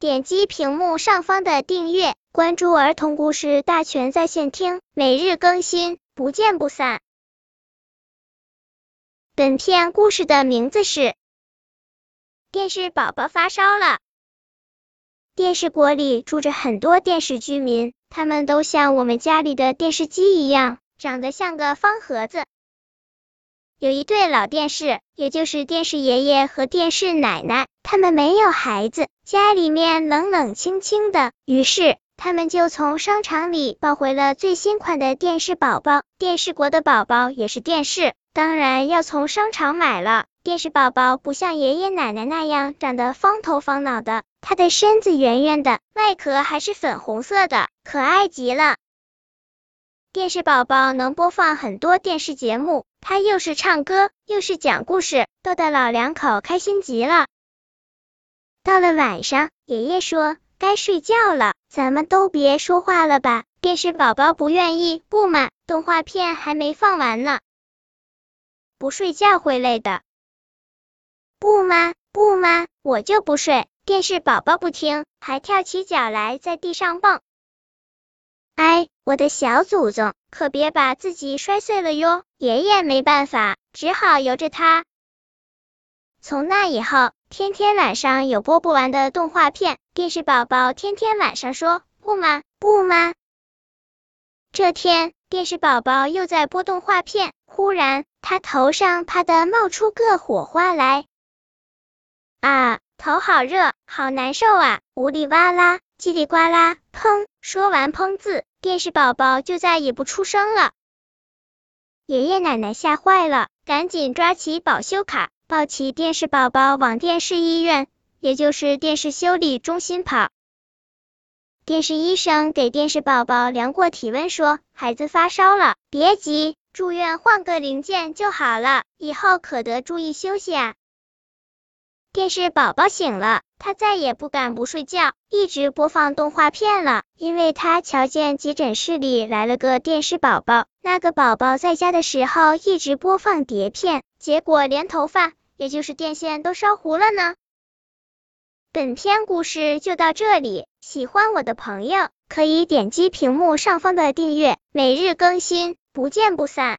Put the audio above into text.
点击屏幕上方的订阅，关注儿童故事大全在线听，每日更新，不见不散。本片故事的名字是《电视宝宝发烧了》。电视国里住着很多电视居民，他们都像我们家里的电视机一样，长得像个方盒子。有一对老电视，也就是电视爷爷和电视奶奶，他们没有孩子，家里面冷冷清清的。于是他们就从商场里抱回了最新款的电视宝宝。电视国的宝宝也是电视，当然要从商场买了。电视宝宝不像爷爷奶奶那样长得方头方脑的，他的身子圆圆的，外壳还是粉红色的，可爱极了。电视宝宝能播放很多电视节目，他又是唱歌又是讲故事，逗得老两口开心极了。到了晚上，爷爷说该睡觉了，咱们都别说话了吧。电视宝宝不愿意，不嘛，动画片还没放完呢，不睡觉会累的。不吗？不吗？我就不睡。电视宝宝不听，还跳起脚来，在地上蹦。哎，我的小祖宗，可别把自己摔碎了哟！爷爷没办法，只好由着他。从那以后，天天晚上有播不完的动画片，电视宝宝天天晚上说不吗？不吗？这天，电视宝宝又在播动画片，忽然他头上啪的冒出个火花来，啊，头好热，好难受啊！呜里哇啦，叽里呱啦，砰！说完“砰”字。电视宝宝就再也不出声了，爷爷奶奶吓坏了，赶紧抓起保修卡，抱起电视宝宝往电视医院，也就是电视修理中心跑。电视医生给电视宝宝量过体温，说孩子发烧了，别急，住院换个零件就好了，以后可得注意休息啊。电视宝宝醒了，他再也不敢不睡觉，一直播放动画片了。因为他瞧见急诊室里来了个电视宝宝，那个宝宝在家的时候一直播放碟片，结果连头发，也就是电线都烧糊了呢。本篇故事就到这里，喜欢我的朋友可以点击屏幕上方的订阅，每日更新，不见不散。